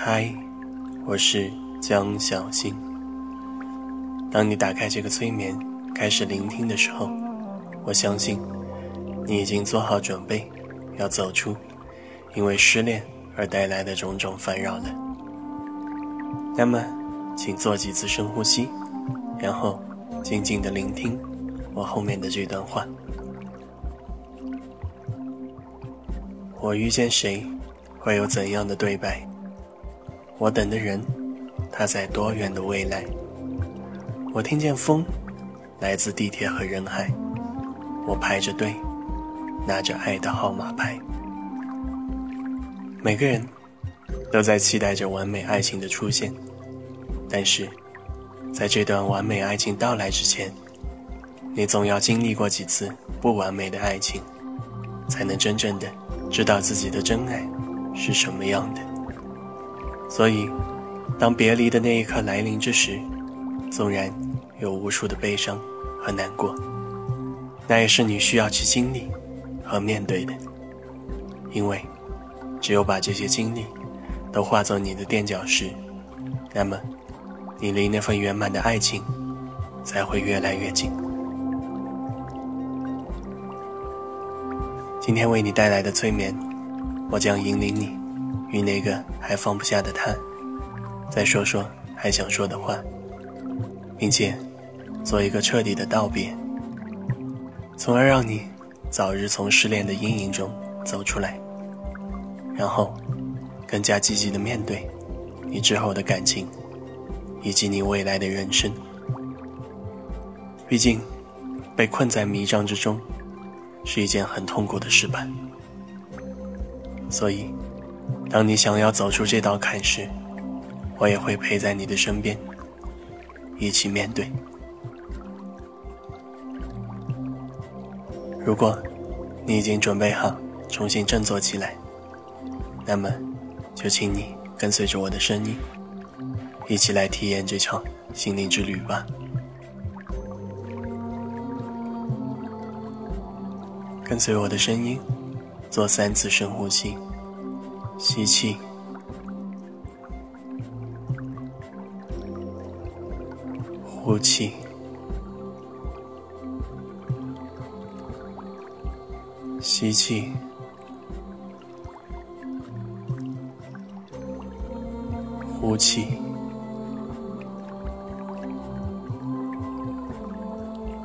嗨，我是江小新。当你打开这个催眠，开始聆听的时候，我相信你已经做好准备，要走出因为失恋而带来的种种烦扰了。那么，请做几次深呼吸，然后静静的聆听我后面的这段话。我遇见谁，会有怎样的对白？我等的人，他在多远的未来？我听见风，来自地铁和人海。我排着队，拿着爱的号码牌。每个人都在期待着完美爱情的出现，但是，在这段完美爱情到来之前，你总要经历过几次不完美的爱情，才能真正的知道自己的真爱是什么样的。所以，当别离的那一刻来临之时，纵然有无数的悲伤和难过，那也是你需要去经历和面对的。因为，只有把这些经历都化作你的垫脚石，那么，你离那份圆满的爱情才会越来越近。今天为你带来的催眠，我将引领你。与那个还放不下的他，再说说还想说的话，并且做一个彻底的道别，从而让你早日从失恋的阴影中走出来，然后更加积极的面对你之后的感情以及你未来的人生。毕竟，被困在迷障之中是一件很痛苦的事吧，所以。当你想要走出这道坎时，我也会陪在你的身边，一起面对。如果你已经准备好重新振作起来，那么就请你跟随着我的声音，一起来体验这场心灵之旅吧。跟随我的声音，做三次深呼吸。吸气，呼气，吸气，呼气，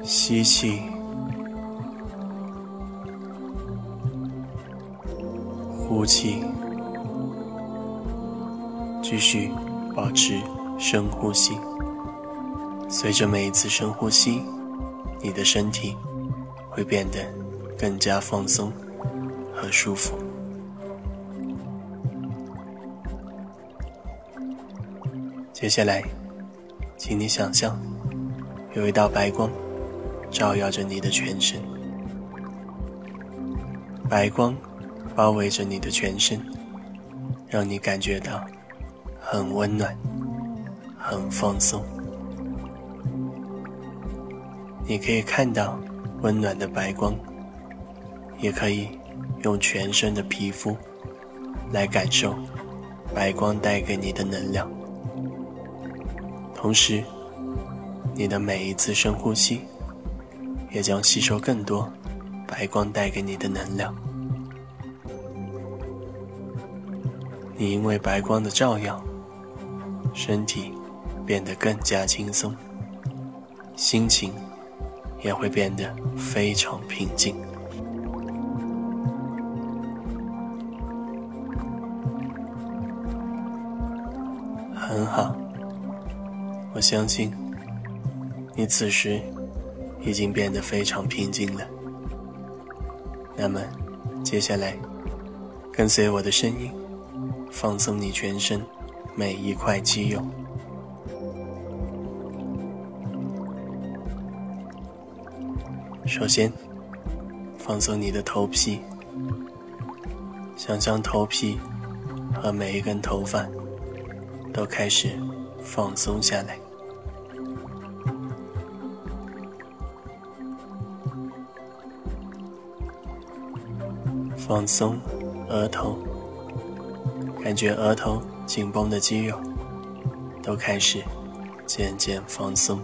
吸气，呼气。继续保持深呼吸。随着每一次深呼吸，你的身体会变得更加放松和舒服。接下来，请你想象有一道白光照耀着你的全身，白光包围着你的全身，让你感觉到。很温暖，很放松。你可以看到温暖的白光，也可以用全身的皮肤来感受白光带给你的能量。同时，你的每一次深呼吸也将吸收更多白光带给你的能量。你因为白光的照耀。身体变得更加轻松，心情也会变得非常平静。很好，我相信你此时已经变得非常平静了。那么，接下来跟随我的声音，放松你全身。每一块肌肉。首先，放松你的头皮，想象头皮和每一根头发都开始放松下来。放松额头，感觉额头。紧绷的肌肉都开始渐渐放松。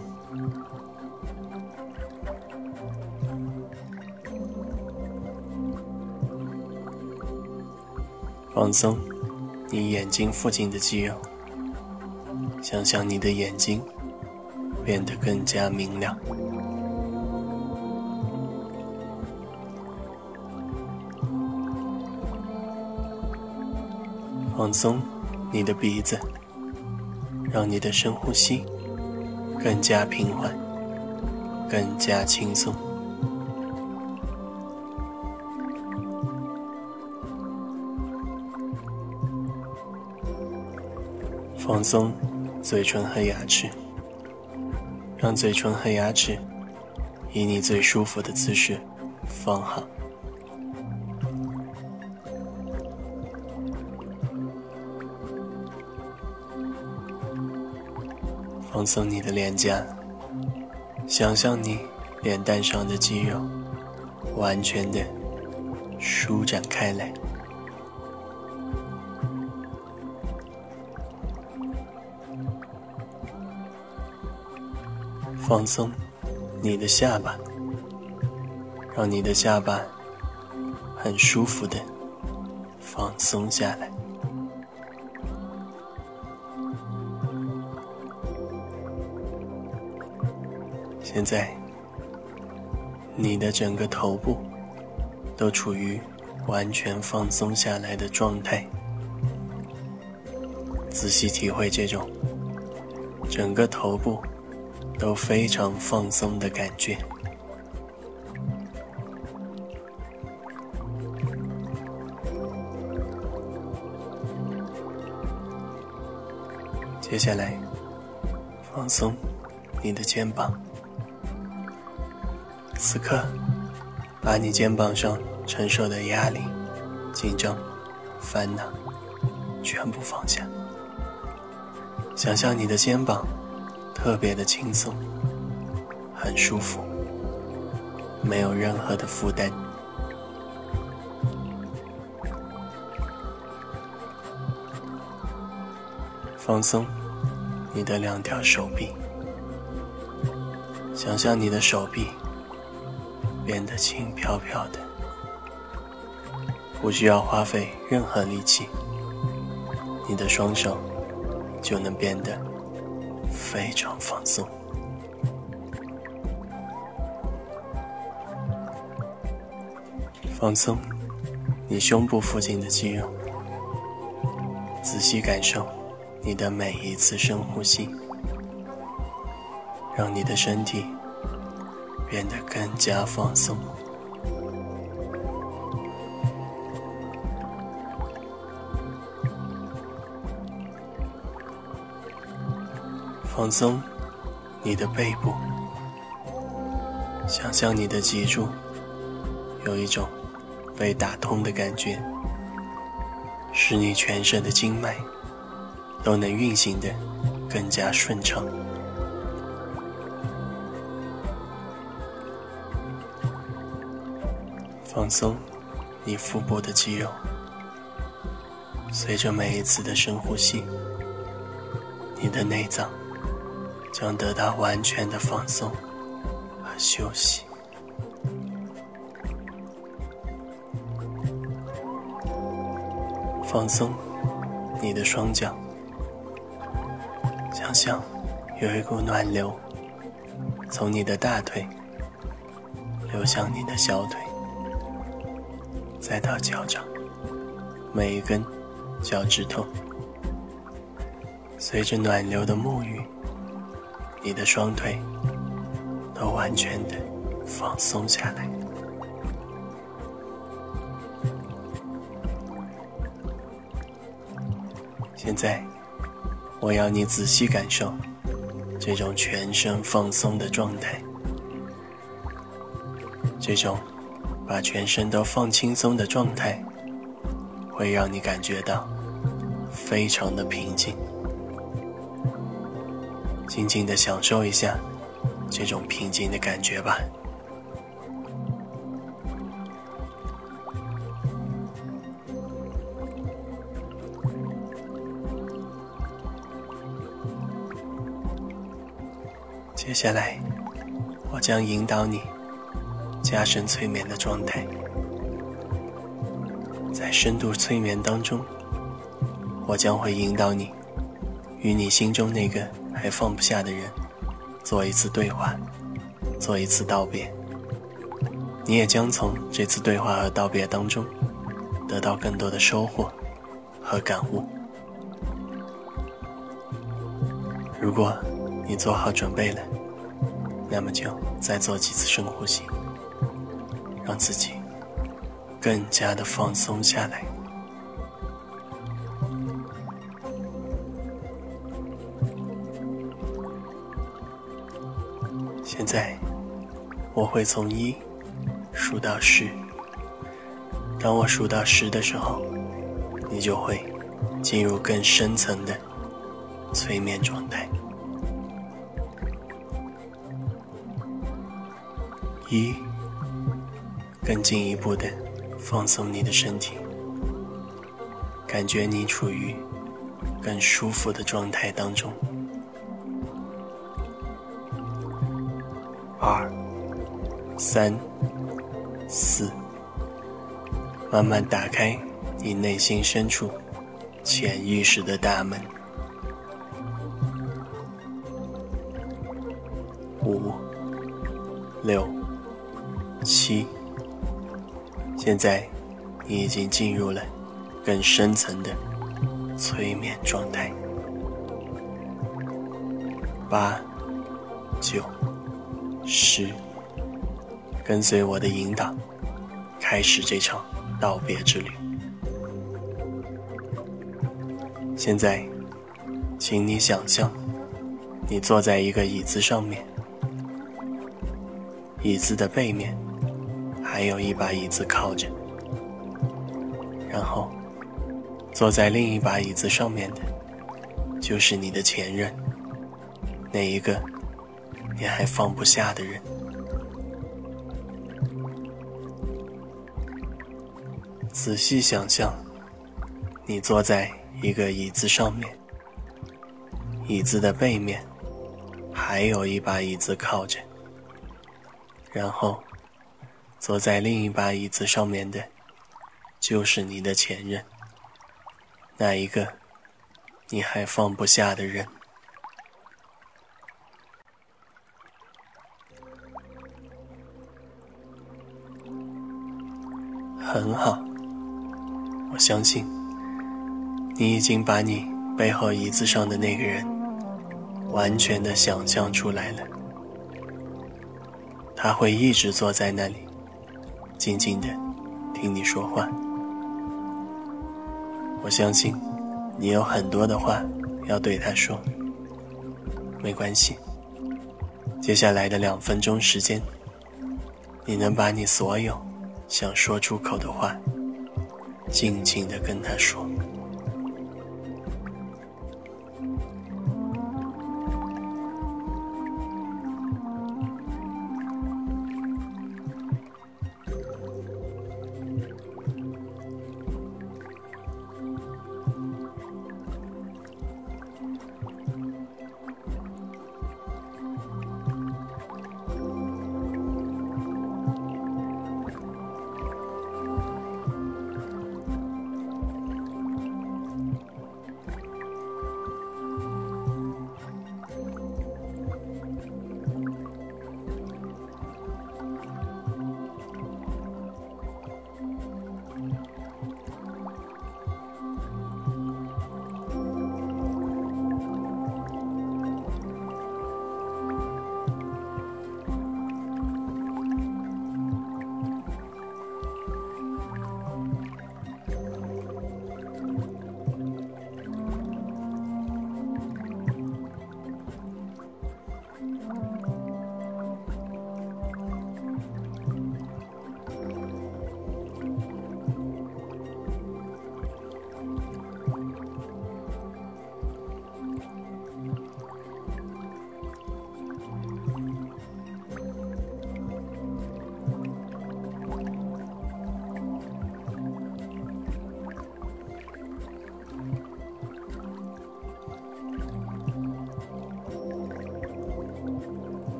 放松你眼睛附近的肌肉，想象你的眼睛变得更加明亮。放松你的鼻子，让你的深呼吸更加平缓，更加轻松。放松嘴唇和牙齿，让嘴唇和牙齿以你最舒服的姿势放好。放松你的脸颊，想象你脸蛋上的肌肉完全的舒展开来。放松你的下巴，让你的下巴很舒服的放松下来。现在，你的整个头部都处于完全放松下来的状态，仔细体会这种整个头部。都非常放松的感觉。接下来，放松你的肩膀。此刻，把你肩膀上承受的压力、紧张、烦恼全部放下，想象你的肩膀。特别的轻松，很舒服，没有任何的负担。放松你的两条手臂，想象你的手臂变得轻飘飘的，不需要花费任何力气，你的双手就能变得。非常放松，放松你胸部附近的肌肉，仔细感受你的每一次深呼吸，让你的身体变得更加放松。放松你的背部，想象你的脊柱有一种被打通的感觉，使你全身的经脉都能运行的更加顺畅。放松你腹部的肌肉，随着每一次的深呼吸，你的内脏。将得到完全的放松和休息。放松你的双脚，想象有一股暖流从你的大腿流向你的小腿，再到脚掌每一根脚趾头，随着暖流的沐浴。你的双腿都完全的放松下来。现在，我要你仔细感受这种全身放松的状态，这种把全身都放轻松的状态会让你感觉到非常的平静。静静的享受一下这种平静的感觉吧。接下来我将引导你加深催眠的状态。在深度催眠当中，我将会引导你与你心中那个还放不下的人做一次对话，做一次道别。你也将从这次对话和道别当中得到更多的收获和感悟。如果你做好准备了，那么就再做几次深呼吸，让自己更加的放松下来。现在我会从一数到十，当我数到十的时候，你就会进入更深层的催眠状态。一，更进一步的放松你的身体，感觉你处于更舒服的状态当中。二，三，四，慢慢打开你内心深处潜意识的大门。现在你已经进入了更深层的催眠状态。八、九、十，跟随我的引导，开始这场道别之旅。现在，请你想象，你坐在一个椅子上面，椅子的背面。还有一把椅子靠着，然后坐在另一把椅子上面的，就是你的前任，那一个你还放不下的人。仔细想象，你坐在一个椅子上面，椅子的背面还有一把椅子靠着，然后。坐在另一把椅子上面的，就是你的前任，那一个你还放不下的人。很好，我相信你已经把你背后椅子上的那个人完全的想象出来了，他会一直坐在那里。静静的听你说话，我相信你有很多的话要对他说。没关系，接下来的两分钟时间，你能把你所有想说出口的话，静静的跟他说。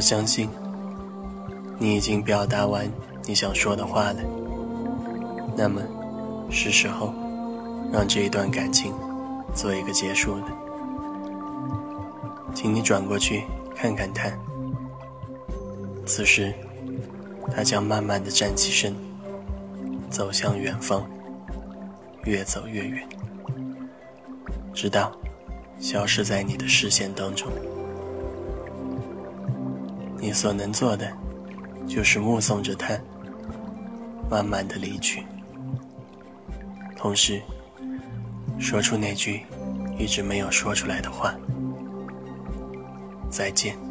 我相信你已经表达完你想说的话了。那么，是时候让这一段感情做一个结束了。请你转过去看看他。此时，他将慢慢的站起身，走向远方，越走越远，直到消失在你的视线当中。你所能做的，就是目送着他慢慢的离去，同时说出那句一直没有说出来的话：再见。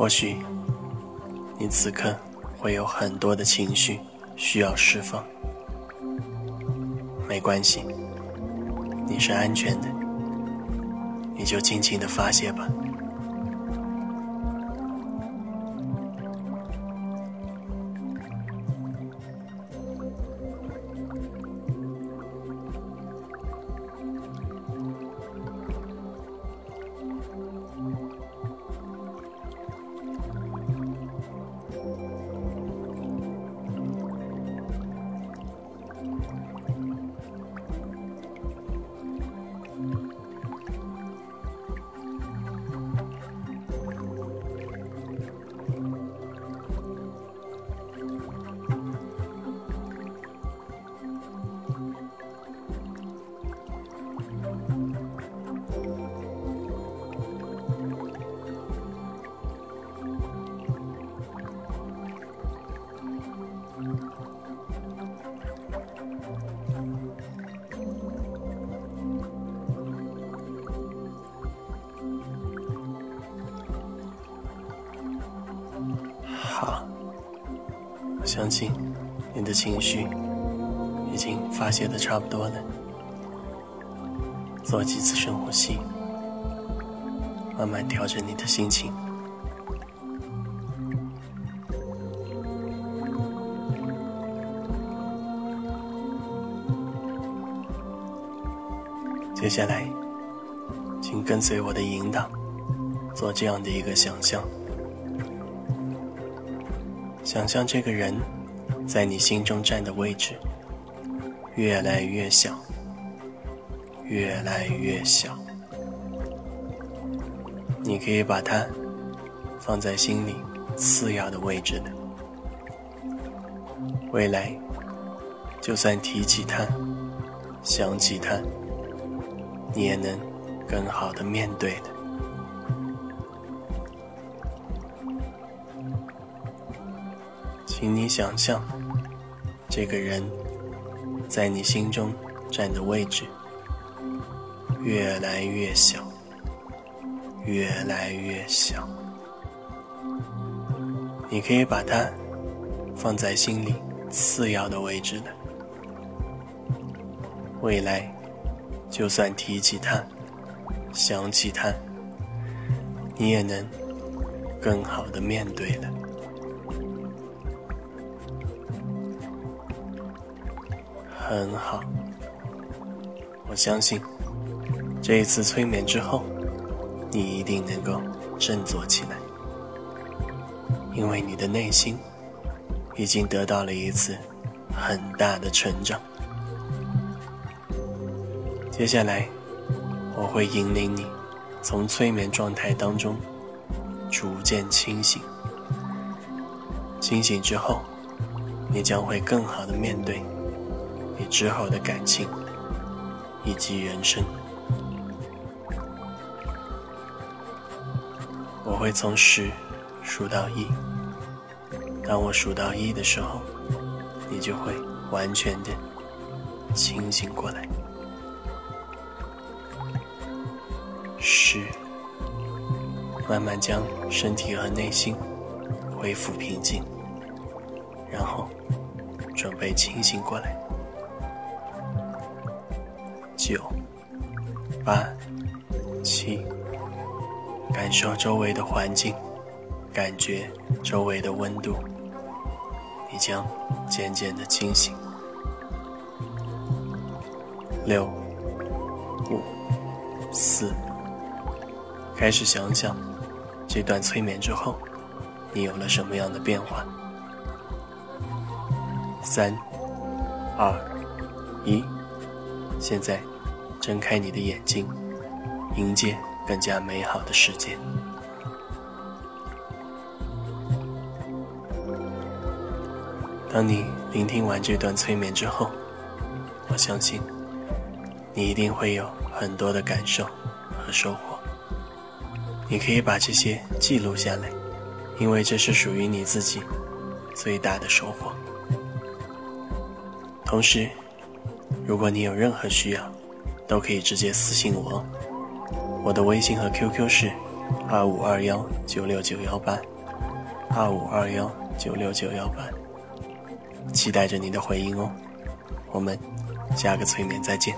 或许，你此刻会有很多的情绪需要释放，没关系，你是安全的，你就尽情的发泄吧。相信你的情绪已经发泄的差不多了，做几次深呼吸，慢慢调整你的心情。接下来，请跟随我的引导，做这样的一个想象。想象这个人在你心中占的位置越来越小，越来越小。你可以把他放在心里次要的位置的。未来，就算提起他，想起他，你也能更好的面对的。请你想象，这个人在你心中占的位置越来越小，越来越小。你可以把他放在心里次要的位置的。未来，就算提起他，想起他，你也能更好的面对了。很好，我相信这一次催眠之后，你一定能够振作起来，因为你的内心已经得到了一次很大的成长。接下来，我会引领你从催眠状态当中逐渐清醒，清醒之后，你将会更好的面对。你之后的感情以及人生，我会从十数到一。当我数到一的时候，你就会完全的清醒过来。十，慢慢将身体和内心恢复平静，然后。准备清醒过来。九、八、七，感受周围的环境，感觉周围的温度，你将渐渐的清醒。六、五、四，开始想想，这段催眠之后，你有了什么样的变化？三、二、一，现在睁开你的眼睛，迎接更加美好的世界。当你聆听完这段催眠之后，我相信。你一定会有很多的感受和收获。你可以把这些记录下来，因为这是属于你自己最大的收获。同时，如果你有任何需要，都可以直接私信我。我的微信和 QQ 是二五二幺九六九幺八，二五二幺九六九幺八，期待着你的回应哦。我们下个催眠再见。